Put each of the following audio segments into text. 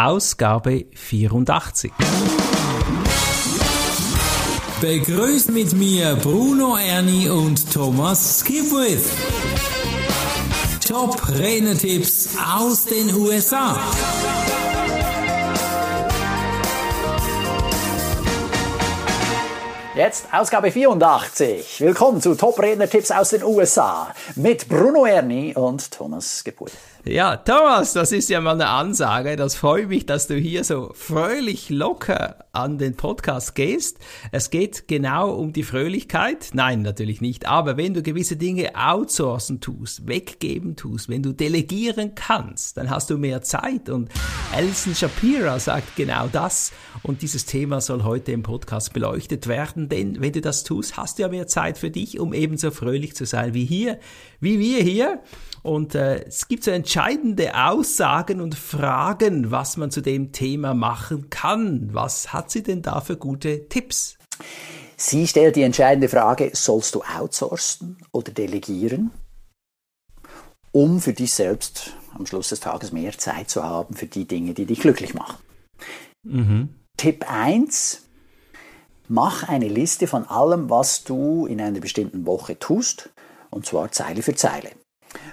Ausgabe 84. Begrüßt mit mir Bruno Ernie und Thomas Skipwith. Top Renner-Tipps aus den USA. Jetzt Ausgabe 84. Willkommen zu Top Redner Tipps aus den USA mit Bruno Erni und Thomas Gepult. Ja, Thomas, das ist ja mal eine Ansage. Das freut mich, dass du hier so fröhlich locker an den Podcast gehst. Es geht genau um die Fröhlichkeit. Nein, natürlich nicht. Aber wenn du gewisse Dinge outsourcen tust, weggeben tust, wenn du delegieren kannst, dann hast du mehr Zeit. Und Alison Shapira sagt genau das. Und dieses Thema soll heute im Podcast beleuchtet werden. Denn wenn du das tust, hast du ja mehr Zeit für dich, um ebenso fröhlich zu sein wie hier, wie wir hier. Und äh, es gibt so entscheidende Aussagen und Fragen, was man zu dem Thema machen kann. Was hat sie denn da für gute Tipps? Sie stellt die entscheidende Frage, sollst du outsourcen oder delegieren, um für dich selbst am Schluss des Tages mehr Zeit zu haben für die Dinge, die dich glücklich machen. Mhm. Tipp 1, mach eine Liste von allem, was du in einer bestimmten Woche tust, und zwar Zeile für Zeile.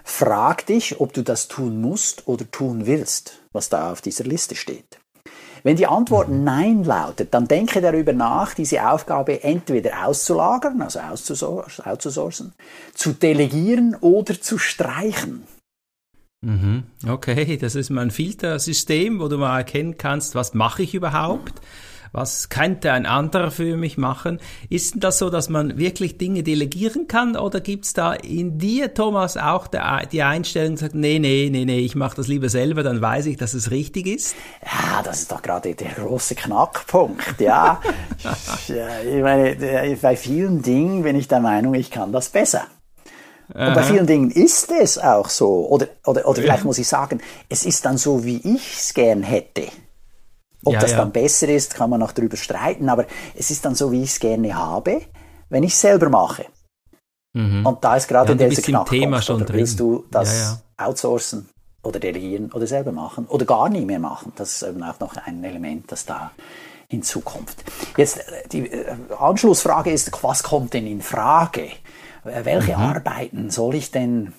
Frag dich, ob du das tun musst oder tun willst, was da auf dieser Liste steht. Wenn die Antwort Nein lautet, dann denke darüber nach, diese Aufgabe entweder auszulagern, also outzusourcen, zu delegieren oder zu streichen. Mhm. Okay, das ist mal ein Filtersystem, wo du mal erkennen kannst, was mache ich überhaupt? Was könnte ein anderer für mich machen? Ist das so, dass man wirklich Dinge delegieren kann oder gibt's da in dir, Thomas, auch der, die Einstellung, sagt, nee, nee, nee, nee, ich mache das lieber selber, dann weiß ich, dass es richtig ist? Ja, das ist doch gerade der große Knackpunkt, ja. ich meine, bei vielen Dingen bin ich der Meinung, ich kann das besser. Und bei vielen Dingen ist es auch so. Oder, oder, oder vielleicht muss ich sagen, es ist dann so, wie ich es gern hätte. Ob ja, das ja. dann besser ist, kann man noch drüber streiten, aber es ist dann so, wie ich es gerne habe, wenn ich es selber mache. Mhm. Und da ist gerade ja, dieser Knackpunkt. Thema schon oder drin. willst du das outsourcen oder delegieren oder selber machen oder gar nie mehr machen? Das ist eben auch noch ein Element, das da hinzukommt. Jetzt äh, die äh, Anschlussfrage ist, was kommt denn in Frage? Äh, welche mhm. Arbeiten soll ich denn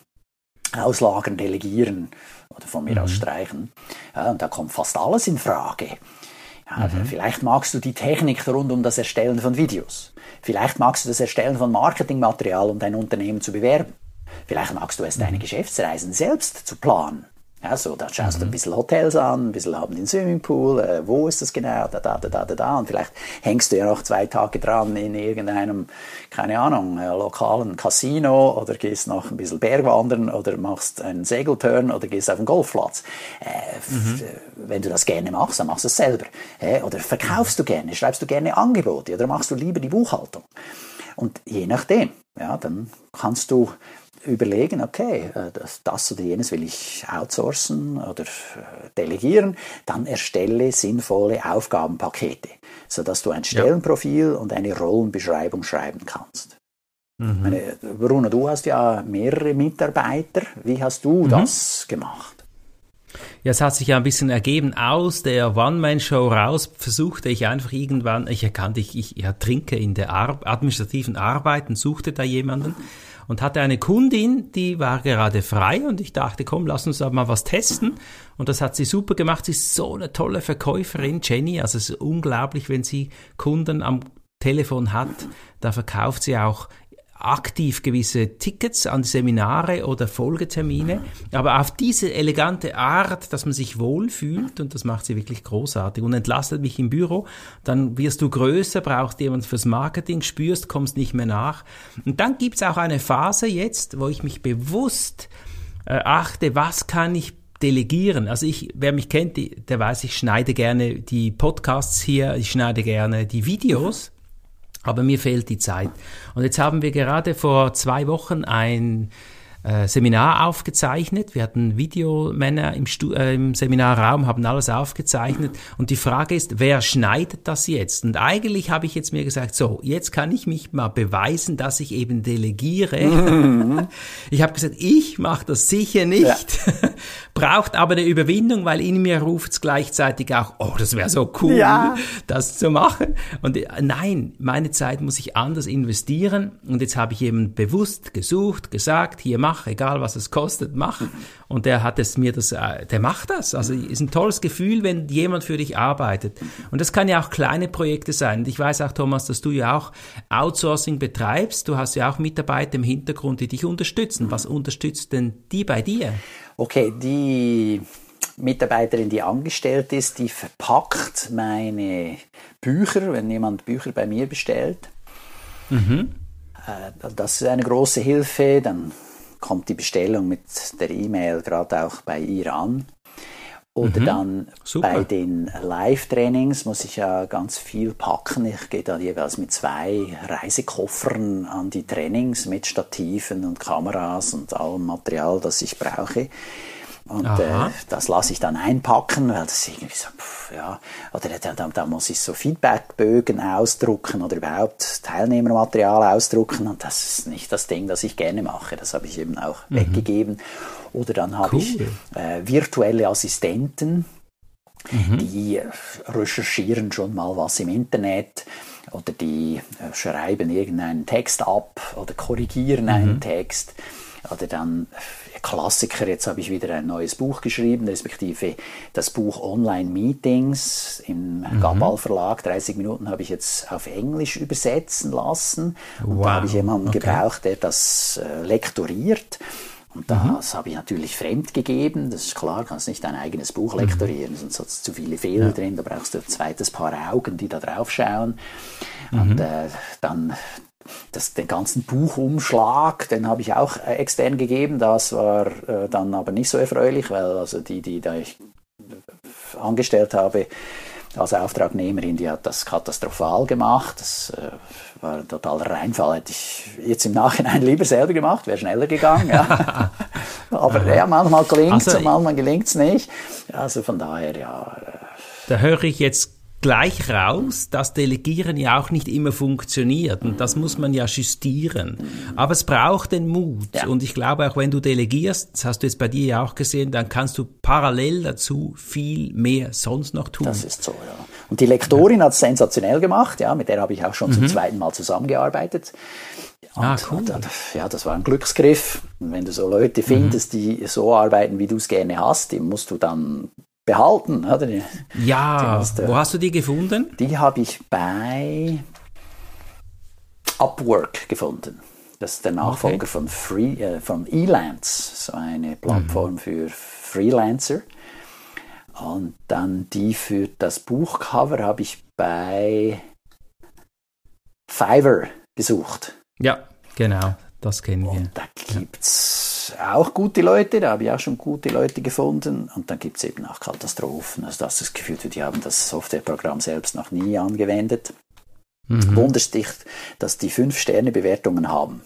auslagern, delegieren oder von mir mhm. aus streichen? Ja, und da kommt fast alles in Frage. Mhm. Vielleicht magst du die Technik rund um das Erstellen von Videos. Vielleicht magst du das Erstellen von Marketingmaterial, um dein Unternehmen zu bewerben. Vielleicht magst du es, deine mhm. Geschäftsreisen selbst zu planen. Ja, so, da schaust mhm. du ein bisschen Hotels an, ein bisschen haben den Swimmingpool, äh, wo ist das genau, da, da, da, da, da, da. Und vielleicht hängst du ja noch zwei Tage dran in irgendeinem, keine Ahnung, äh, lokalen Casino oder gehst noch ein bisschen Bergwandern oder machst einen Segelturn oder gehst auf den Golfplatz. Äh, mhm. Wenn du das gerne machst, dann machst du es selber. Äh, oder verkaufst du gerne, schreibst du gerne Angebote oder machst du lieber die Buchhaltung. Und je nachdem, ja, dann kannst du überlegen, okay, äh, das, das oder jenes will ich outsourcen oder äh, delegieren, dann erstelle sinnvolle Aufgabenpakete, sodass du ein Stellenprofil ja. und eine Rollenbeschreibung schreiben kannst. Mhm. Meine, Bruno, du hast ja mehrere Mitarbeiter. Wie hast du mhm. das gemacht? Ja, es hat sich ja ein bisschen ergeben. Aus der One-Man-Show raus versuchte ich einfach irgendwann, ich erkannte, ich, ich ertrinke in der Ar administrativen Arbeit und suchte da jemanden und hatte eine Kundin, die war gerade frei und ich dachte, komm, lass uns da mal was testen. Und das hat sie super gemacht. Sie ist so eine tolle Verkäuferin, Jenny. Also es ist unglaublich, wenn sie Kunden am Telefon hat, da verkauft sie auch aktiv gewisse Tickets an Seminare oder Folgetermine, aber auf diese elegante Art, dass man sich wohlfühlt und das macht sie wirklich großartig und entlastet mich im Büro, dann wirst du größer, brauchst jemand fürs Marketing, spürst, kommst nicht mehr nach. Und dann gibt's auch eine Phase jetzt, wo ich mich bewusst äh, achte, was kann ich delegieren. Also ich, wer mich kennt, der weiß, ich schneide gerne die Podcasts hier, ich schneide gerne die Videos aber mir fehlt die Zeit. Und jetzt haben wir gerade vor zwei Wochen ein äh, Seminar aufgezeichnet. Wir hatten Videomänner im, Stu äh, im Seminarraum, haben alles aufgezeichnet. Und die Frage ist, wer schneidet das jetzt? Und eigentlich habe ich jetzt mir gesagt, so, jetzt kann ich mich mal beweisen, dass ich eben delegiere. Mhm. Ich habe gesagt, ich mache das sicher nicht. Ja. Braucht aber eine Überwindung, weil in mir ruft es gleichzeitig auch, oh, das wäre so cool, ja. das zu machen. Und äh, nein, meine Zeit muss ich anders investieren. Und jetzt habe ich eben bewusst gesucht, gesagt, hier mach, egal was es kostet, mach. Und der hat es mir das, äh, der macht das. Also ist ein tolles Gefühl, wenn jemand für dich arbeitet. Und das kann ja auch kleine Projekte sein. Und ich weiß auch, Thomas, dass du ja auch Outsourcing betreibst. Du hast ja auch Mitarbeiter im Hintergrund, die dich unterstützen. Was unterstützt denn die bei dir? Okay, die Mitarbeiterin, die angestellt ist, die verpackt meine Bücher, wenn jemand Bücher bei mir bestellt. Mhm. Äh, das ist eine große Hilfe. Dann kommt die Bestellung mit der E-Mail gerade auch bei ihr an. Oder mhm. dann Super. bei den Live-Trainings muss ich ja ganz viel packen. Ich gehe dann jeweils mit zwei Reisekoffern an die Trainings mit Stativen und Kameras und allem Material, das ich brauche. Und äh, das lasse ich dann einpacken, weil das irgendwie so, pff, ja, oder da, da, muss ich so Feedbackbögen ausdrucken oder überhaupt Teilnehmermaterial ausdrucken und das ist nicht das Ding, das ich gerne mache. Das habe ich eben auch mhm. weggegeben. Oder dann habe cool. ich äh, virtuelle Assistenten, mhm. die recherchieren schon mal was im Internet oder die äh, schreiben irgendeinen Text ab oder korrigieren mhm. einen Text oder dann Klassiker, jetzt habe ich wieder ein neues Buch geschrieben, respektive das Buch Online Meetings im mhm. Gabal Verlag. 30 Minuten habe ich jetzt auf Englisch übersetzen lassen. Und wow. da habe ich jemanden okay. gebraucht, der das äh, lektoriert. Und das mhm. habe ich natürlich fremd gegeben. Das ist klar, kannst nicht dein eigenes Buch mhm. lektorieren, mhm. sonst hat es zu viele Fehler ja. drin. Da brauchst du ein zweites Paar Augen, die da drauf schauen. Mhm. Und äh, dann das, den ganzen Buchumschlag, den habe ich auch äh, extern gegeben. Das war äh, dann aber nicht so erfreulich, weil also die, die da ich angestellt habe als Auftragnehmerin, die hat das katastrophal gemacht. Das äh, war ein totaler Reinfall. Hätte ich jetzt im Nachhinein lieber selber gemacht, wäre schneller gegangen. Ja. aber ja, manchmal gelingt es, also, manchmal gelingt es nicht. Also von daher, ja. Äh, da höre ich jetzt gleich raus, dass Delegieren ja auch nicht immer funktioniert und das muss man ja justieren. Aber es braucht den Mut ja. und ich glaube auch wenn du delegierst, das hast du jetzt bei dir ja auch gesehen, dann kannst du parallel dazu viel mehr sonst noch tun. Das ist so, ja. Und die Lektorin ja. hat es sensationell gemacht, ja, mit der habe ich auch schon mhm. zum zweiten Mal zusammengearbeitet. Und, ah, cool. Und, ja, das war ein Glücksgriff. Und wenn du so Leute findest, mhm. die so arbeiten, wie du es gerne hast, die musst du dann behalten. Oder? Ja, hast, wo hast du die gefunden? Die habe ich bei Upwork gefunden. Das ist der Nachfolger okay. von Free, äh, von Elance, so eine Plattform mhm. für Freelancer. Und dann die für das Buchcover habe ich bei Fiverr gesucht. Ja, genau, das kennen wir. Und da gibt es auch gute Leute, da habe ich auch schon gute Leute gefunden. Und dann gibt es eben auch Katastrophen. Also das ist das Gefühl, die haben das Softwareprogramm selbst noch nie angewendet. Mhm. Wunderst dich, dass die fünf Sterne Bewertungen haben.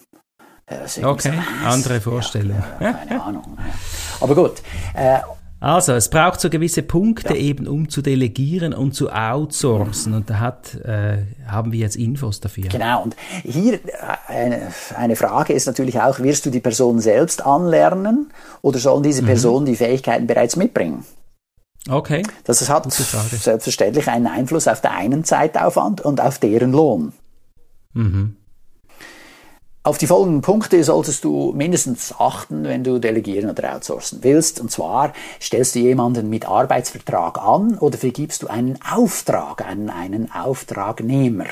Okay, so, andere Vorstellung. Ja, keine Ahnung. Aber gut. Äh, also, es braucht so gewisse Punkte ja. eben, um zu delegieren und zu outsourcen. Und da hat, äh, haben wir jetzt Infos dafür. Genau. Und hier äh, eine, eine Frage ist natürlich auch, wirst du die Person selbst anlernen oder sollen diese mhm. Personen die Fähigkeiten bereits mitbringen? Okay. Das hat selbstverständlich einen Einfluss auf der einen Zeitaufwand und auf deren Lohn. Mhm. Auf die folgenden Punkte solltest du mindestens achten, wenn du delegieren oder outsourcen willst. Und zwar stellst du jemanden mit Arbeitsvertrag an oder vergibst du einen Auftrag an einen Auftragnehmer.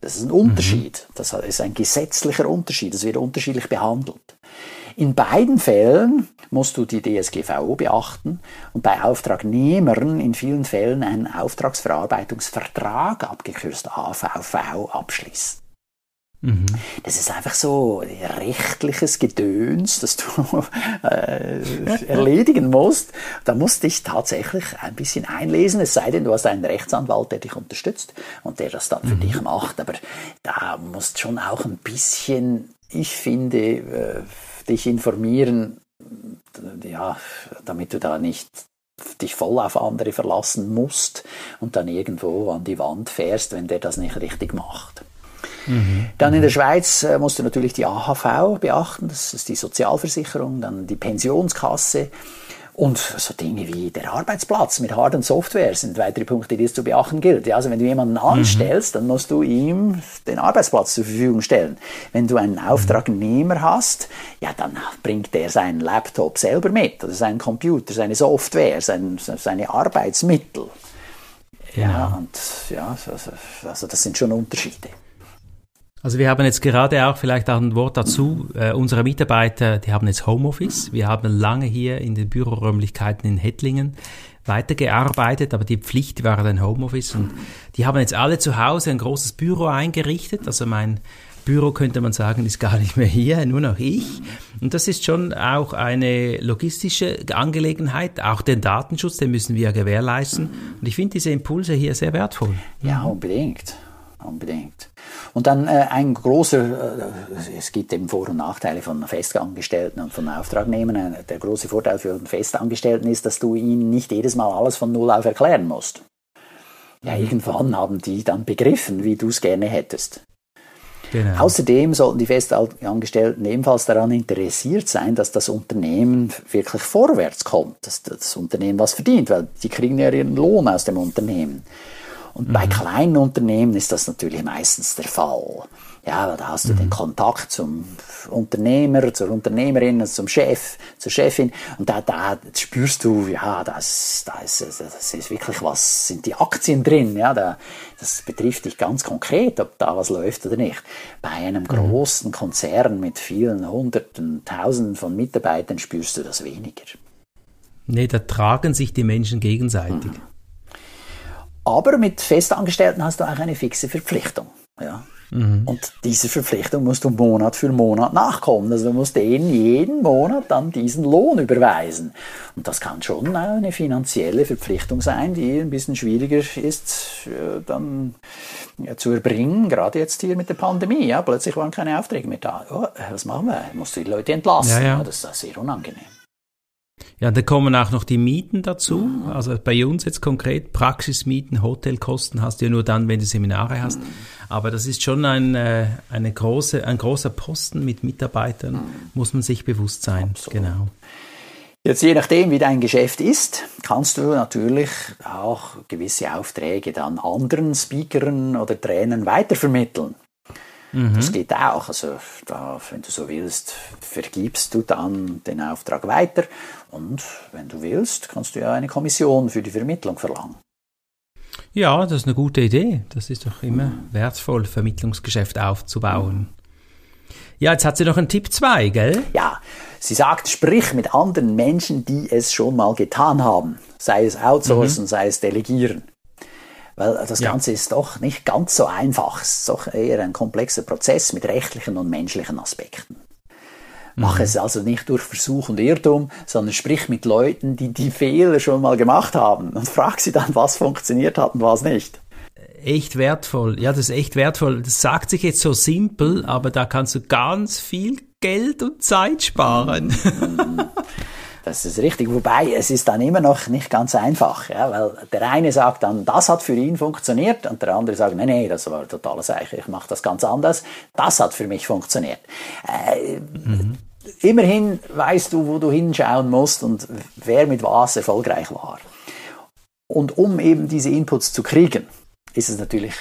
Das ist ein Unterschied. Mhm. Das ist ein gesetzlicher Unterschied. Das wird unterschiedlich behandelt. In beiden Fällen musst du die DSGVO beachten und bei Auftragnehmern in vielen Fällen einen Auftragsverarbeitungsvertrag, abgekürzt AVV, abschließen. Mhm. Das ist einfach so rechtliches Gedöns, das du äh, erledigen musst. Da musst du dich tatsächlich ein bisschen einlesen, es sei denn, du hast einen Rechtsanwalt, der dich unterstützt und der das dann für mhm. dich macht. Aber da musst schon auch ein bisschen, ich finde, äh, dich informieren, ja, damit du da nicht dich voll auf andere verlassen musst und dann irgendwo an die Wand fährst, wenn der das nicht richtig macht. Mhm. Dann in der Schweiz äh, musst du natürlich die AHV beachten, das ist die Sozialversicherung, dann die Pensionskasse und so Dinge wie der Arbeitsplatz mit Hard- und Software sind weitere Punkte, die es zu beachten gilt. Ja, also wenn du jemanden mhm. anstellst, mhm. dann musst du ihm den Arbeitsplatz zur Verfügung stellen. Wenn du einen Auftragnehmer hast, ja, dann bringt der seinen Laptop selber mit oder seinen Computer, seine Software, sein, seine Arbeitsmittel. Ja, ja und ja, also, also das sind schon Unterschiede. Also wir haben jetzt gerade auch vielleicht auch ein Wort dazu. Äh, unsere Mitarbeiter, die haben jetzt Homeoffice. Wir haben lange hier in den Büroräumlichkeiten in Hettlingen weitergearbeitet, aber die Pflicht war dann Homeoffice und die haben jetzt alle zu Hause ein großes Büro eingerichtet. Also mein Büro könnte man sagen, ist gar nicht mehr hier, nur noch ich. Und das ist schon auch eine logistische Angelegenheit. Auch den Datenschutz, den müssen wir gewährleisten. Und ich finde diese Impulse hier sehr wertvoll. Ja, unbedingt. Unbedingt. Und dann äh, ein großer, äh, es gibt eben Vor- und Nachteile von Festangestellten und von Auftragnehmern. Äh, der große Vorteil für einen Festangestellten ist, dass du ihnen nicht jedes Mal alles von Null auf erklären musst. Ja, mhm. irgendwann haben die dann begriffen, wie du es gerne hättest. Genau. Außerdem sollten die Festangestellten ebenfalls daran interessiert sein, dass das Unternehmen wirklich vorwärts kommt, dass das Unternehmen was verdient, weil die kriegen ja ihren Lohn aus dem Unternehmen. Und mhm. bei kleinen Unternehmen ist das natürlich meistens der Fall. Ja, da hast du mhm. den Kontakt zum Unternehmer, zur Unternehmerin, zum Chef, zur Chefin und da, da spürst du, ja, das, da ist, das ist wirklich was, sind die Aktien drin, ja, da, das betrifft dich ganz konkret, ob da was läuft oder nicht. Bei einem mhm. großen Konzern mit vielen Hunderten, Tausenden von Mitarbeitern spürst du das weniger. Nee, da tragen sich die Menschen gegenseitig. Mhm. Aber mit Festangestellten hast du auch eine fixe Verpflichtung. Ja. Mhm. Und diese Verpflichtung musst du Monat für Monat nachkommen. Also du musst denen jeden Monat dann diesen Lohn überweisen. Und das kann schon eine finanzielle Verpflichtung sein, die ein bisschen schwieriger ist äh, dann ja, zu erbringen, gerade jetzt hier mit der Pandemie. Ja, plötzlich waren keine Aufträge mehr da. Oh, was machen wir? Musst du die Leute entlassen. Ja, ja. das ist sehr unangenehm. Ja, da kommen auch noch die Mieten dazu. Also bei uns jetzt konkret Praxismieten, Hotelkosten hast du ja nur dann, wenn du Seminare hast. Aber das ist schon ein, äh, eine große, ein großer Posten mit Mitarbeitern, muss man sich bewusst sein. Absolut. Genau. Jetzt je nachdem, wie dein Geschäft ist, kannst du natürlich auch gewisse Aufträge dann anderen Speakern oder Trainern weitervermitteln. Mhm. Das geht auch. Also da, wenn du so willst, vergibst du dann den Auftrag weiter und wenn du willst, kannst du ja eine Kommission für die Vermittlung verlangen. Ja, das ist eine gute Idee. Das ist doch immer wertvoll, Vermittlungsgeschäft aufzubauen. Ja, jetzt hat sie noch einen Tipp 2, gell? Ja, sie sagt, sprich mit anderen Menschen, die es schon mal getan haben. Sei es outsourcen, mhm. sei es delegieren. Weil das ja. Ganze ist doch nicht ganz so einfach. Es ist doch eher ein komplexer Prozess mit rechtlichen und menschlichen Aspekten. Mach mhm. es also nicht durch Versuch und Irrtum, sondern sprich mit Leuten, die die Fehler schon mal gemacht haben und frag sie dann, was funktioniert hat und was nicht. Echt wertvoll. Ja, das ist echt wertvoll. Das sagt sich jetzt so simpel, aber da kannst du ganz viel Geld und Zeit sparen. Das ist richtig. Wobei, es ist dann immer noch nicht ganz einfach, ja, weil der eine sagt dann, das hat für ihn funktioniert und der andere sagt, nee, nee, das war total Sache, ich mache das ganz anders. Das hat für mich funktioniert. Äh, mhm. Immerhin weißt du, wo du hinschauen musst und wer mit was erfolgreich war. Und um eben diese Inputs zu kriegen, ist es natürlich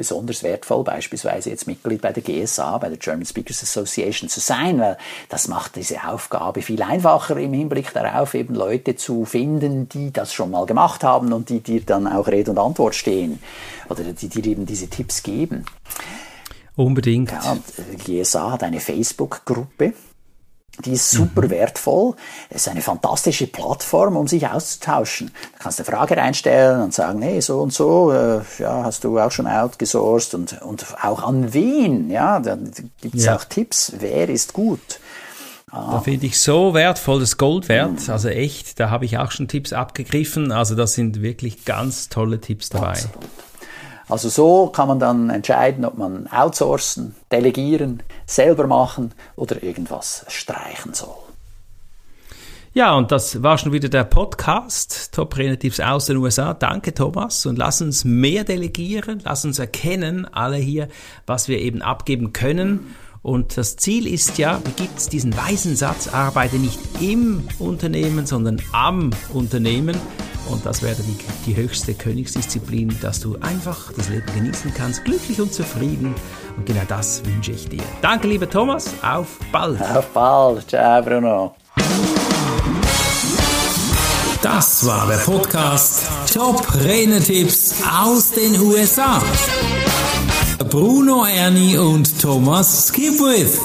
besonders wertvoll, beispielsweise jetzt Mitglied bei der GSA, bei der German Speakers Association zu sein, weil das macht diese Aufgabe viel einfacher im Hinblick darauf, eben Leute zu finden, die das schon mal gemacht haben und die dir dann auch Rede und Antwort stehen oder die dir eben diese Tipps geben. Unbedingt. Ja, die GSA hat eine Facebook-Gruppe, die ist super mhm. wertvoll. Es ist eine fantastische Plattform, um sich auszutauschen. Da kannst du eine Frage reinstellen und sagen, hey, so und so, äh, ja, hast du auch schon outgesourced und, und auch an wen, ja, da gibt es ja. auch Tipps, wer ist gut. Ah. Da finde ich so wertvoll, das Gold wert, mhm. also echt, da habe ich auch schon Tipps abgegriffen, also das sind wirklich ganz tolle Tipps dabei. Absolut. Also so kann man dann entscheiden, ob man outsourcen, delegieren, selber machen oder irgendwas streichen soll. Ja, und das war schon wieder der Podcast Top Relatives aus den USA. Danke, Thomas. Und lass uns mehr delegieren, lass uns erkennen, alle hier, was wir eben abgeben können. Und das Ziel ist ja, wie gibt es diesen weisen Satz, arbeite nicht im Unternehmen, sondern am Unternehmen. Und das wäre die, die höchste Königsdisziplin, dass du einfach das Leben genießen kannst, glücklich und zufrieden. Und genau das wünsche ich dir. Danke, lieber Thomas. Auf bald. Auf bald. Ciao, Bruno. Das war der Podcast Top Renetipps aus den USA. Bruno Ernie und Thomas Skipwith.